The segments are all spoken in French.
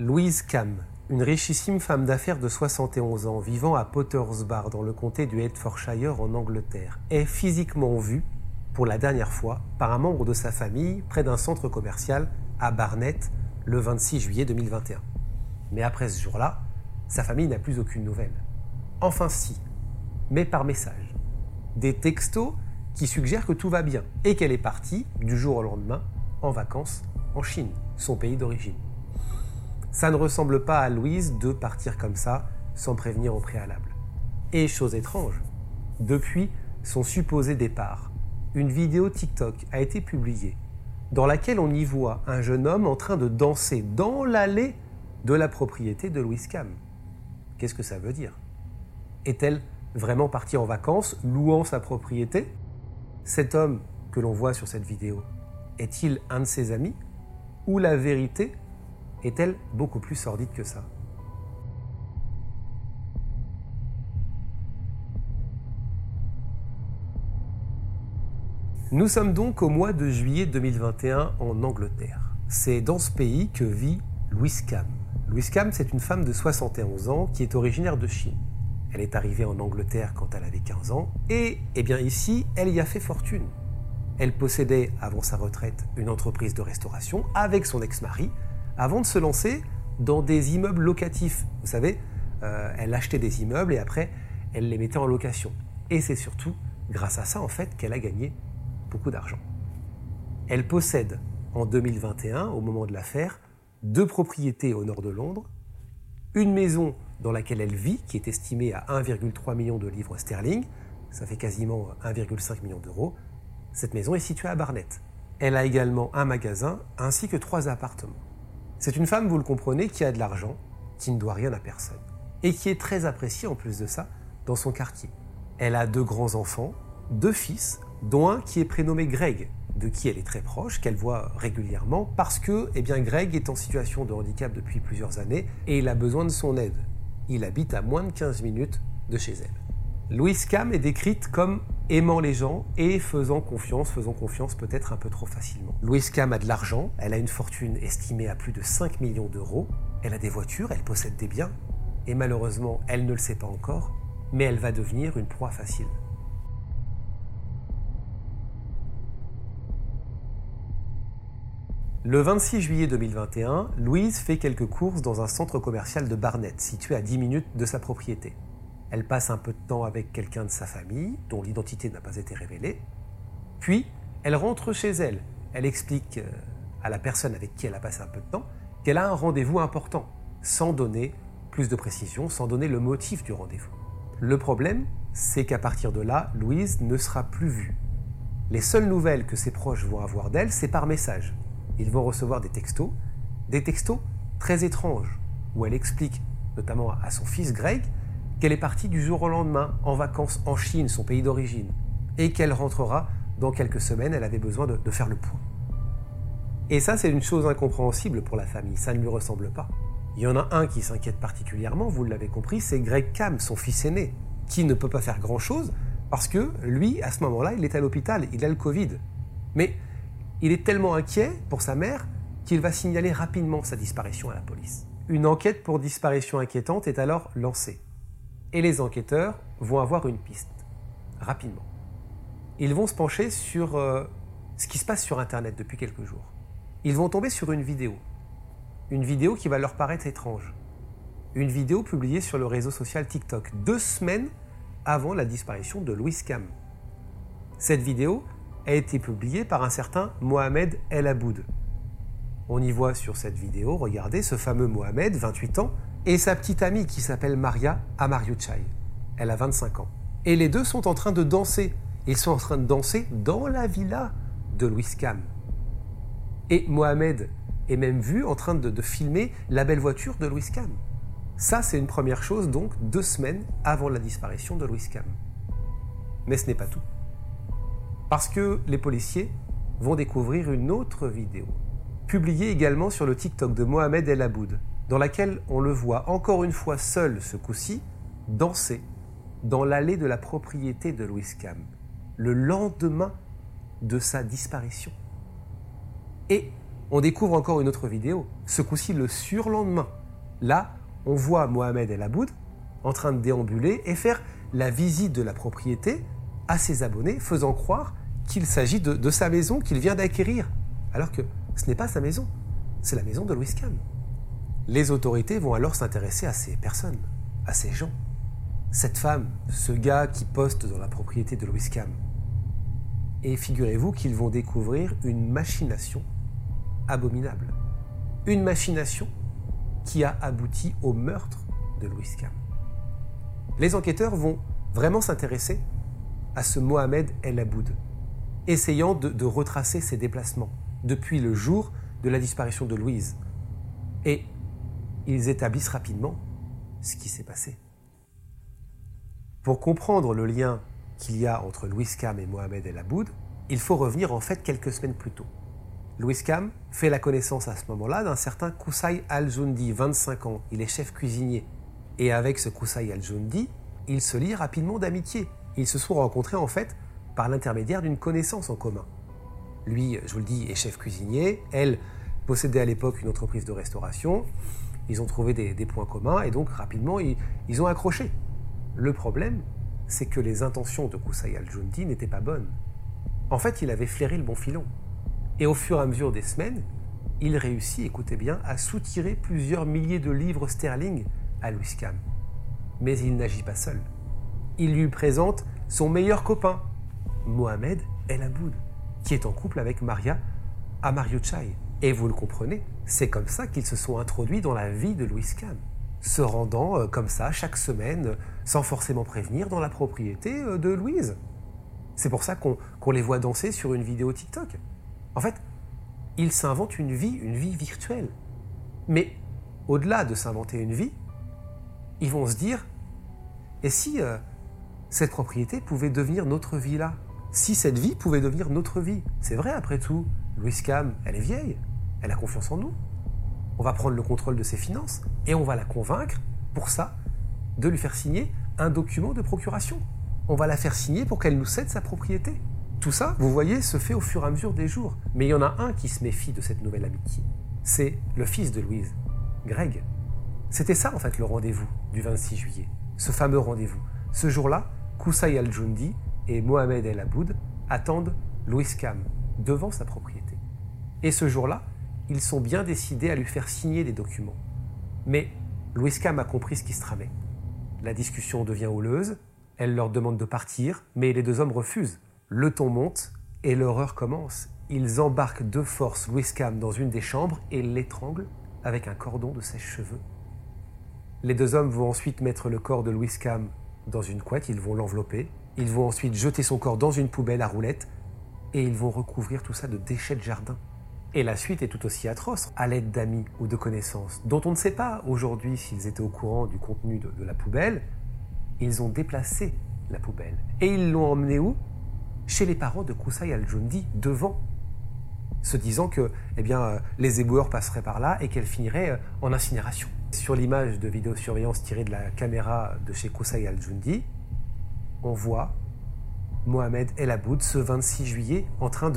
Louise Cam, une richissime femme d'affaires de 71 ans vivant à Potters Bar dans le comté du Hertfordshire en Angleterre, est physiquement vue pour la dernière fois par un membre de sa famille près d'un centre commercial à Barnet le 26 juillet 2021. Mais après ce jour-là, sa famille n'a plus aucune nouvelle. Enfin si, mais par message. Des textos qui suggèrent que tout va bien et qu'elle est partie, du jour au lendemain, en vacances en Chine, son pays d'origine. Ça ne ressemble pas à Louise de partir comme ça, sans prévenir au préalable. Et chose étrange, depuis son supposé départ, une vidéo TikTok a été publiée dans laquelle on y voit un jeune homme en train de danser dans l'allée de la propriété de Louise Cam. Qu'est-ce que ça veut dire? Est-elle vraiment partie en vacances, louant sa propriété? Cet homme que l'on voit sur cette vidéo, est-il un de ses amis? Ou la vérité est-elle beaucoup plus sordide que ça? Nous sommes donc au mois de juillet 2021 en Angleterre. C'est dans ce pays que vit Louise Cam. Louise Cam, c'est une femme de 71 ans qui est originaire de Chine. Elle est arrivée en Angleterre quand elle avait 15 ans et, eh bien ici, elle y a fait fortune. Elle possédait, avant sa retraite, une entreprise de restauration avec son ex-mari avant de se lancer dans des immeubles locatifs. Vous savez, euh, elle achetait des immeubles et après, elle les mettait en location. Et c'est surtout grâce à ça, en fait, qu'elle a gagné beaucoup d'argent. Elle possède, en 2021, au moment de l'affaire, deux propriétés au nord de Londres, une maison dans laquelle elle vit, qui est estimée à 1,3 million de livres sterling, ça fait quasiment 1,5 million d'euros. Cette maison est située à Barnet. Elle a également un magasin ainsi que trois appartements. C'est une femme, vous le comprenez, qui a de l'argent, qui ne doit rien à personne, et qui est très appréciée en plus de ça dans son quartier. Elle a deux grands-enfants, deux fils, dont un qui est prénommé Greg, de qui elle est très proche, qu'elle voit régulièrement, parce que eh bien, Greg est en situation de handicap depuis plusieurs années et il a besoin de son aide. Il habite à moins de 15 minutes de chez elle. Louise Cam est décrite comme aimant les gens et faisant confiance, faisant confiance peut-être un peu trop facilement. Louise Cam a de l'argent, elle a une fortune estimée à plus de 5 millions d'euros, elle a des voitures, elle possède des biens, et malheureusement, elle ne le sait pas encore, mais elle va devenir une proie facile. Le 26 juillet 2021, Louise fait quelques courses dans un centre commercial de Barnet, situé à 10 minutes de sa propriété. Elle passe un peu de temps avec quelqu'un de sa famille, dont l'identité n'a pas été révélée. Puis, elle rentre chez elle. Elle explique euh, à la personne avec qui elle a passé un peu de temps qu'elle a un rendez-vous important, sans donner plus de précision, sans donner le motif du rendez-vous. Le problème, c'est qu'à partir de là, Louise ne sera plus vue. Les seules nouvelles que ses proches vont avoir d'elle, c'est par message. Ils vont recevoir des textos, des textos très étranges, où elle explique, notamment à son fils Greg, qu'elle est partie du jour au lendemain en vacances en Chine, son pays d'origine, et qu'elle rentrera dans quelques semaines, elle avait besoin de, faire le point. Et ça, c'est une chose incompréhensible pour la famille, ça ne lui ressemble pas. Il y en a un qui s'inquiète particulièrement, vous l'avez compris, c'est Greg Cam, son fils aîné, qui ne peut pas faire grand-chose parce que lui, à ce moment-là, il est à l'hôpital, il a le Covid. Mais il est tellement inquiet pour sa mère qu'il va signaler rapidement sa disparition à la police. Une enquête pour disparition inquiétante est alors lancée et les enquêteurs vont avoir une piste, rapidement. Ils vont se pencher sur euh, ce qui se passe sur Internet depuis quelques jours. Ils vont tomber sur une vidéo. Une vidéo qui va leur paraître étrange. Une vidéo publiée sur le réseau social TikTok, deux semaines avant la disparition de Louis Cam. Cette vidéo a été publiée par un certain Mohamed El Aboud. On y voit sur cette vidéo, regardez, ce fameux Mohamed, 28 ans, et sa petite amie qui s'appelle Maria Amariuchai. Elle a 25 ans. Et les deux sont en train de danser. Ils sont en train de danser dans la villa de Louis Cam. Et Mohamed est même vu en train de, filmer la belle voiture de Louis Cam. Ça, c'est une première chose, donc, deux semaines avant la disparition de Louis Cam. Mais ce n'est pas tout. Parce que les policiers vont découvrir une autre vidéo, publiée également sur le TikTok de Mohamed El Aboud, dans laquelle on le voit encore une fois seul ce coup-ci, danser dans l'allée de la propriété de Louis Cam, le lendemain de sa disparition. Et on découvre encore une autre vidéo, ce coup-ci le surlendemain. Là, on voit Mohamed El Aboud en train de déambuler et faire la visite de la propriété à ses abonnés, faisant croire qu'il s'agit de, sa maison qu'il vient d'acquérir, alors que ce n'est pas sa maison, c'est la maison de Louis Cam. Les autorités vont alors s'intéresser à ces personnes, à ces gens. Cette femme, ce gars qui poste dans la propriété de Louis Cam. Et figurez-vous qu'ils vont découvrir une machination abominable. Une machination qui a abouti au meurtre de Louis Cam. Les enquêteurs vont vraiment s'intéresser à ce Mohamed El Aboud, essayant de, retracer ses déplacements depuis le jour de la disparition de Louise. Ils établissent rapidement ce qui s'est passé. Pour comprendre le lien qu'il y a entre Louis Cam et Mohamed El Aboud, il faut revenir en fait quelques semaines plus tôt. Louis Cam fait la connaissance à ce moment-là d'un certain Koussaï Al-Joundi, 25 ans. Il est chef cuisinier. Et avec ce Koussaï Al-Joundi, il se lie rapidement d'amitié. Ils se sont rencontrés en fait par l'intermédiaire d'une connaissance en commun. Lui, je vous le dis, est chef cuisinier. Elle possédait à l'époque une entreprise de restauration. Ils ont trouvé des, points communs et donc rapidement, ils, ont accroché. Le problème, c'est que les intentions de Koussaï Al-Joundi n'étaient pas bonnes. En fait, il avait flairé le bon filon. Et au fur et à mesure des semaines, il réussit, écoutez bien, à soutirer plusieurs milliers de livres sterling à Louis Cam. Mais il n'agit pas seul. Il lui présente son meilleur copain, Mohamed El Aboud, qui est en couple avec Maria Amariuchai. Et vous le comprenez, c'est comme ça qu'ils se sont introduits dans la vie de Louis Cam, se rendant euh, comme ça chaque semaine, sans forcément prévenir, dans la propriété euh, de Louise. C'est pour ça qu'on les voit danser sur une vidéo TikTok. En fait, ils s'inventent une vie, une vie virtuelle. Mais au-delà de s'inventer une vie, ils vont se dire, et si euh, cette propriété pouvait devenir notre vie là? Si cette vie pouvait devenir notre vie? C'est vrai après tout, Louise Cam, elle est vieille, elle a confiance en nous. On va prendre le contrôle de ses finances et on va la convaincre, pour ça, de lui faire signer un document de procuration. On va la faire signer pour qu'elle nous cède sa propriété. Tout ça, vous voyez, se fait au fur et à mesure des jours. Mais il y en a un qui se méfie de cette nouvelle amitié. C'est le fils de Louise, Greg. C'était ça en fait le rendez-vous du 26 juillet. Ce fameux rendez-vous. Ce jour-là, Koussaï al-Jundi et Mohamed El Aboud attendent Louis Cam devant sa propriété. Et ce jour-là, ils sont bien décidés à lui faire signer des documents. Mais Louis Cam a compris ce qui se tramait. La discussion devient houleuse, elle leur demande de partir, mais les deux hommes refusent. Le ton monte et l'horreur commence. Ils embarquent de force Louis Cam dans une des chambres et l'étranglent avec un cordon de sèche-cheveux. Les deux hommes vont ensuite mettre le corps de Louis Cam dans une couette, ils vont l'envelopper, ils vont ensuite jeter son corps dans une poubelle à roulettes et ils vont recouvrir tout ça de déchets de jardin. Et la suite est tout aussi atroce, à l'aide d'amis ou de connaissances, dont on ne sait pas aujourd'hui s'ils étaient au courant du contenu de, la poubelle. Ils ont déplacé la poubelle. Et ils l'ont emmené où? Chez les parents de Koussaï al-Jundi devant, se disant que eh bien, euh, les éboueurs passeraient par là et qu'elle finirait euh, en incinération. Sur l'image de vidéosurveillance tirée de la caméra de chez Koussaï al-Jundi, on voit Mohamed El Aboud ce 26 juillet en train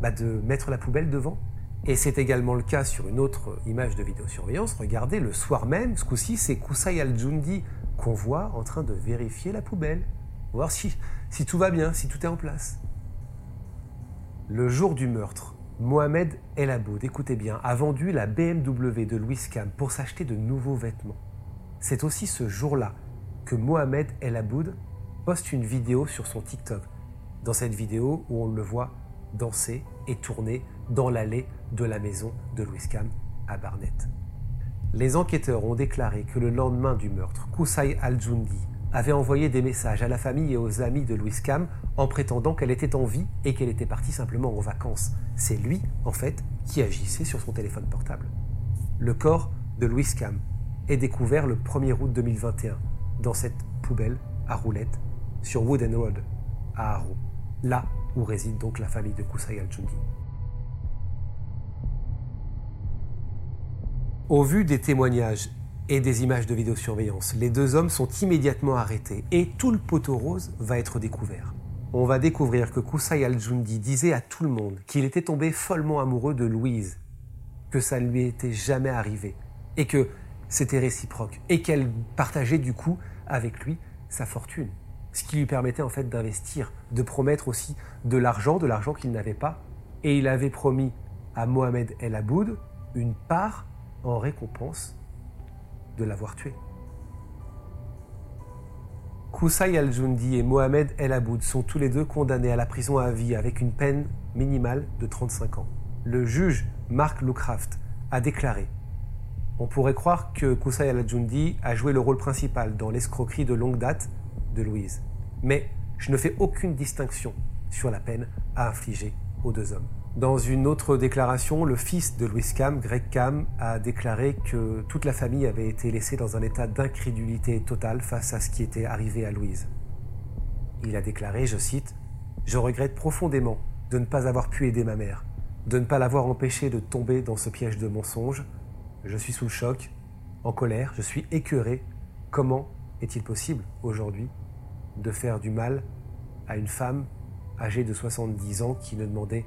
bah, de mettre la poubelle devant. Et c'est également le cas sur une autre image de vidéosurveillance. Regardez, le soir même, ce coup-ci, c'est Koussaï al-Jundi qu'on voit en train de vérifier la poubelle voir si, si tout va bien, si tout est en place. Le jour du meurtre, Mohamed El Aboud, écoutez bien, a vendu la BMW de Louis Cam pour s'acheter de nouveaux vêtements. C'est aussi ce jour-là que Mohamed El Aboud poste une vidéo sur son TikTok. Dans cette vidéo où on le voit danser et tourner dans l'allée de la maison de Louis Cam à Barnet. Les enquêteurs ont déclaré que le lendemain du meurtre, Koussaï Al-Jundi avait envoyé des messages à la famille et aux amis de Louise Cam en prétendant qu'elle était en vie et qu'elle était partie simplement en vacances. C'est lui, en fait, qui agissait sur son téléphone portable. Le corps de Louise Cam est découvert le 1er août 2021 dans cette poubelle à roulettes sur Wooden Road à Arrow, là où réside donc la famille de Kusai al-Jundi. Au vu des témoignages et des images de vidéosurveillance, les deux hommes sont immédiatement arrêtés et tout le poteau rose va être découvert. On va découvrir que Kusai al-Jundi disait à tout le monde qu'il était tombé follement amoureux de Louise, que ça ne lui était jamais arrivé et que c'était réciproque et qu'elle partageait du coup avec lui sa fortune, ce qui lui permettait en fait d'investir, de promettre aussi de l'argent, de l'argent qu'il n'avait pas et il avait promis à Mohamed El Aboud une part en récompense de l'avoir tué. Koussaï al-Jundi et Mohamed El Aboud sont tous les deux condamnés à la prison à vie avec une peine minimale de 35 ans. Le juge Mark Lucraft a déclaré On pourrait croire que Koussaï al-Jundi a joué le rôle principal dans l'escroquerie de longue date de Louise. Mais je ne fais aucune distinction sur la peine à infliger aux deux hommes. Dans une autre déclaration, le fils de Louis Cam, Greg Cam, a déclaré que toute la famille avait été laissée dans un état d'incrédulité totale face à ce qui était arrivé à Louise. Il a déclaré, je cite, Je regrette profondément de ne pas avoir pu aider ma mère, de ne pas l'avoir empêchée de tomber dans ce piège de mensonges. Je suis sous le choc, en colère, je suis écœuré. Comment est-il possible aujourd'hui de faire du mal à une femme âgée de 70 ans qui ne demandait